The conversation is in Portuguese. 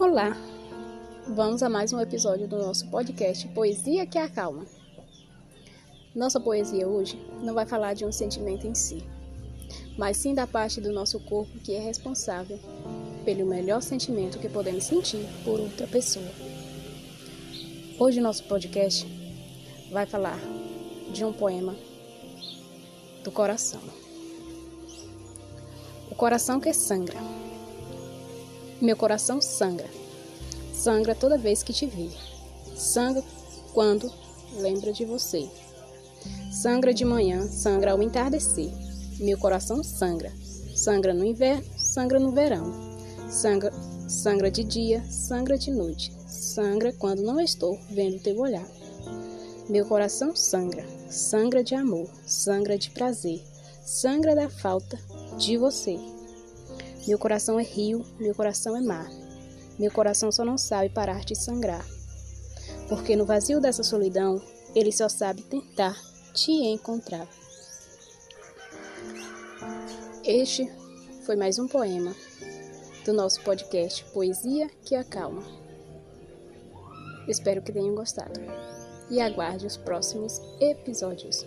Olá! Vamos a mais um episódio do nosso podcast Poesia que Acalma. Nossa poesia hoje não vai falar de um sentimento em si, mas sim da parte do nosso corpo que é responsável pelo melhor sentimento que podemos sentir por outra pessoa. Hoje nosso podcast vai falar de um poema do coração. O coração que sangra. Meu coração sangra. Sangra toda vez que te vi. Sangra quando lembra de você. Sangra de manhã, sangra ao entardecer. Meu coração sangra. Sangra no inverno, sangra no verão. Sangra, sangra de dia, sangra de noite. Sangra quando não estou vendo teu olhar. Meu coração sangra, sangra de amor, sangra de prazer, sangra da falta de você. Meu coração é rio, meu coração é mar. Meu coração só não sabe parar de sangrar. Porque no vazio dessa solidão, ele só sabe tentar te encontrar. Este foi mais um poema do nosso podcast Poesia que Acalma. Espero que tenham gostado e aguarde os próximos episódios.